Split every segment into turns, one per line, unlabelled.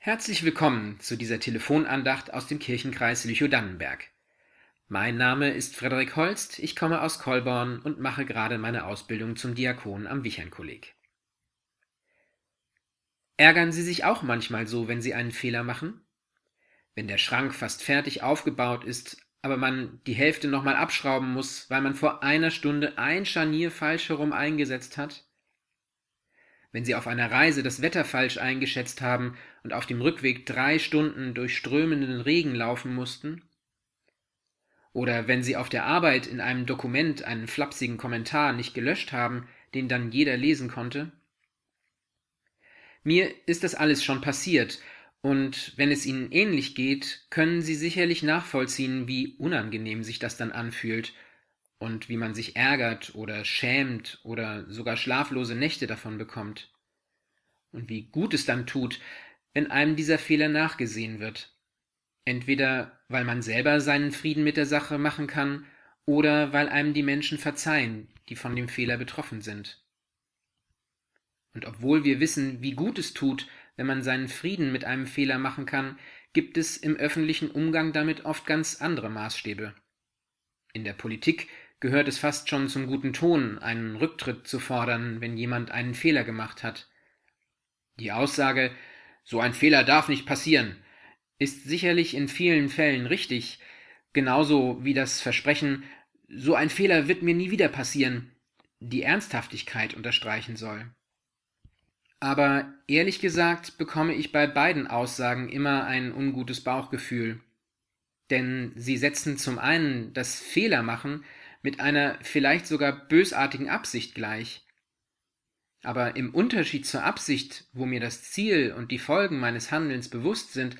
Herzlich willkommen zu dieser Telefonandacht aus dem Kirchenkreis Lüchow-Dannenberg. Mein Name ist Frederik Holst, ich komme aus Kolborn und mache gerade meine Ausbildung zum Diakon am Wichernkolleg. Ärgern Sie sich auch manchmal so, wenn Sie einen Fehler machen? Wenn der Schrank fast fertig aufgebaut ist, aber man die Hälfte nochmal abschrauben muss, weil man vor einer Stunde ein Scharnier falsch herum eingesetzt hat? Wenn Sie auf einer Reise das Wetter falsch eingeschätzt haben und auf dem Rückweg drei Stunden durch strömenden Regen laufen mussten? Oder wenn Sie auf der Arbeit in einem Dokument einen flapsigen Kommentar nicht gelöscht haben, den dann jeder lesen konnte? Mir ist das alles schon passiert, und wenn es Ihnen ähnlich geht, können Sie sicherlich nachvollziehen, wie unangenehm sich das dann anfühlt und wie man sich ärgert oder schämt oder sogar schlaflose Nächte davon bekommt. Und wie gut es dann tut, wenn einem dieser Fehler nachgesehen wird. Entweder weil man selber seinen Frieden mit der Sache machen kann oder weil einem die Menschen verzeihen, die von dem Fehler betroffen sind. Und obwohl wir wissen, wie gut es tut, wenn man seinen Frieden mit einem Fehler machen kann, gibt es im öffentlichen Umgang damit oft ganz andere Maßstäbe. In der Politik gehört es fast schon zum guten Ton, einen Rücktritt zu fordern, wenn jemand einen Fehler gemacht hat. Die Aussage so ein Fehler darf nicht passieren ist sicherlich in vielen Fällen richtig, genauso wie das Versprechen so ein Fehler wird mir nie wieder passieren, die Ernsthaftigkeit unterstreichen soll. Aber ehrlich gesagt bekomme ich bei beiden Aussagen immer ein ungutes Bauchgefühl. Denn sie setzen zum einen das Fehlermachen mit einer vielleicht sogar bösartigen Absicht gleich. Aber im Unterschied zur Absicht, wo mir das Ziel und die Folgen meines Handelns bewusst sind,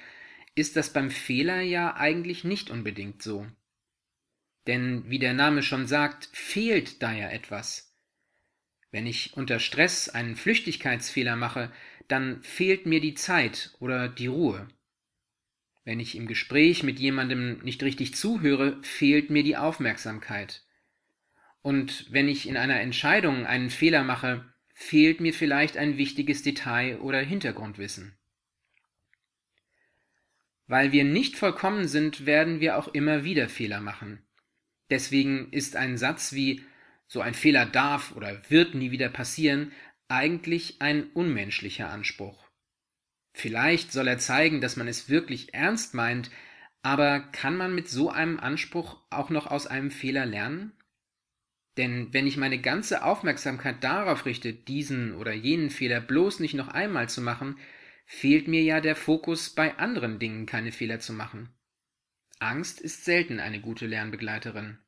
ist das beim Fehler ja eigentlich nicht unbedingt so. Denn wie der Name schon sagt, fehlt da ja etwas. Wenn ich unter Stress einen Flüchtigkeitsfehler mache, dann fehlt mir die Zeit oder die Ruhe. Wenn ich im Gespräch mit jemandem nicht richtig zuhöre, fehlt mir die Aufmerksamkeit. Und wenn ich in einer Entscheidung einen Fehler mache, fehlt mir vielleicht ein wichtiges Detail oder Hintergrundwissen. Weil wir nicht vollkommen sind, werden wir auch immer wieder Fehler machen. Deswegen ist ein Satz wie so ein Fehler darf oder wird nie wieder passieren eigentlich ein unmenschlicher Anspruch. Vielleicht soll er zeigen, dass man es wirklich ernst meint, aber kann man mit so einem Anspruch auch noch aus einem Fehler lernen? Denn wenn ich meine ganze Aufmerksamkeit darauf richte, diesen oder jenen Fehler bloß nicht noch einmal zu machen, fehlt mir ja der Fokus, bei anderen Dingen keine Fehler zu machen. Angst ist selten eine gute Lernbegleiterin.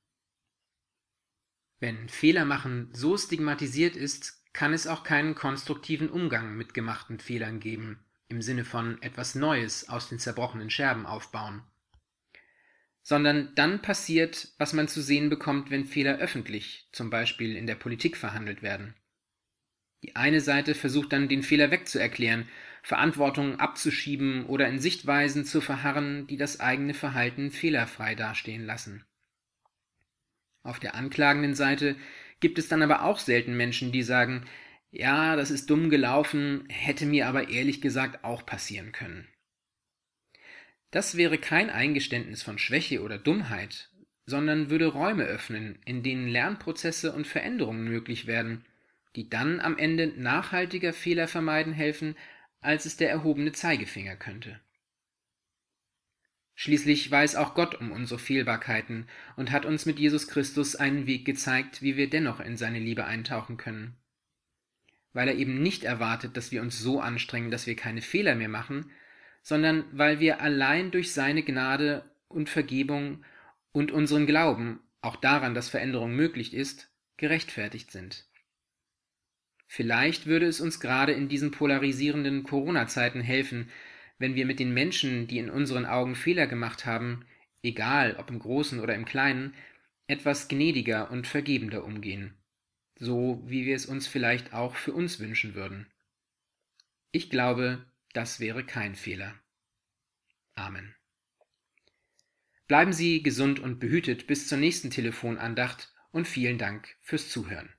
Wenn Fehlermachen so stigmatisiert ist, kann es auch keinen konstruktiven Umgang mit gemachten Fehlern geben, im Sinne von etwas Neues aus den zerbrochenen Scherben aufbauen sondern dann passiert, was man zu sehen bekommt, wenn Fehler öffentlich, zum Beispiel in der Politik, verhandelt werden. Die eine Seite versucht dann, den Fehler wegzuerklären, Verantwortung abzuschieben oder in Sichtweisen zu verharren, die das eigene Verhalten fehlerfrei dastehen lassen. Auf der anklagenden Seite gibt es dann aber auch selten Menschen, die sagen, ja, das ist dumm gelaufen, hätte mir aber ehrlich gesagt auch passieren können. Das wäre kein Eingeständnis von Schwäche oder Dummheit, sondern würde Räume öffnen, in denen Lernprozesse und Veränderungen möglich werden, die dann am Ende nachhaltiger Fehler vermeiden helfen, als es der erhobene Zeigefinger könnte. Schließlich weiß auch Gott um unsere Fehlbarkeiten und hat uns mit Jesus Christus einen Weg gezeigt, wie wir dennoch in seine Liebe eintauchen können. Weil er eben nicht erwartet, dass wir uns so anstrengen, dass wir keine Fehler mehr machen, sondern weil wir allein durch seine Gnade und Vergebung und unseren Glauben, auch daran, dass Veränderung möglich ist, gerechtfertigt sind. Vielleicht würde es uns gerade in diesen polarisierenden Corona-Zeiten helfen, wenn wir mit den Menschen, die in unseren Augen Fehler gemacht haben, egal ob im Großen oder im Kleinen, etwas gnädiger und vergebender umgehen, so wie wir es uns vielleicht auch für uns wünschen würden. Ich glaube, das wäre kein Fehler. Amen. Bleiben Sie gesund und behütet bis zur nächsten Telefonandacht und vielen Dank fürs Zuhören.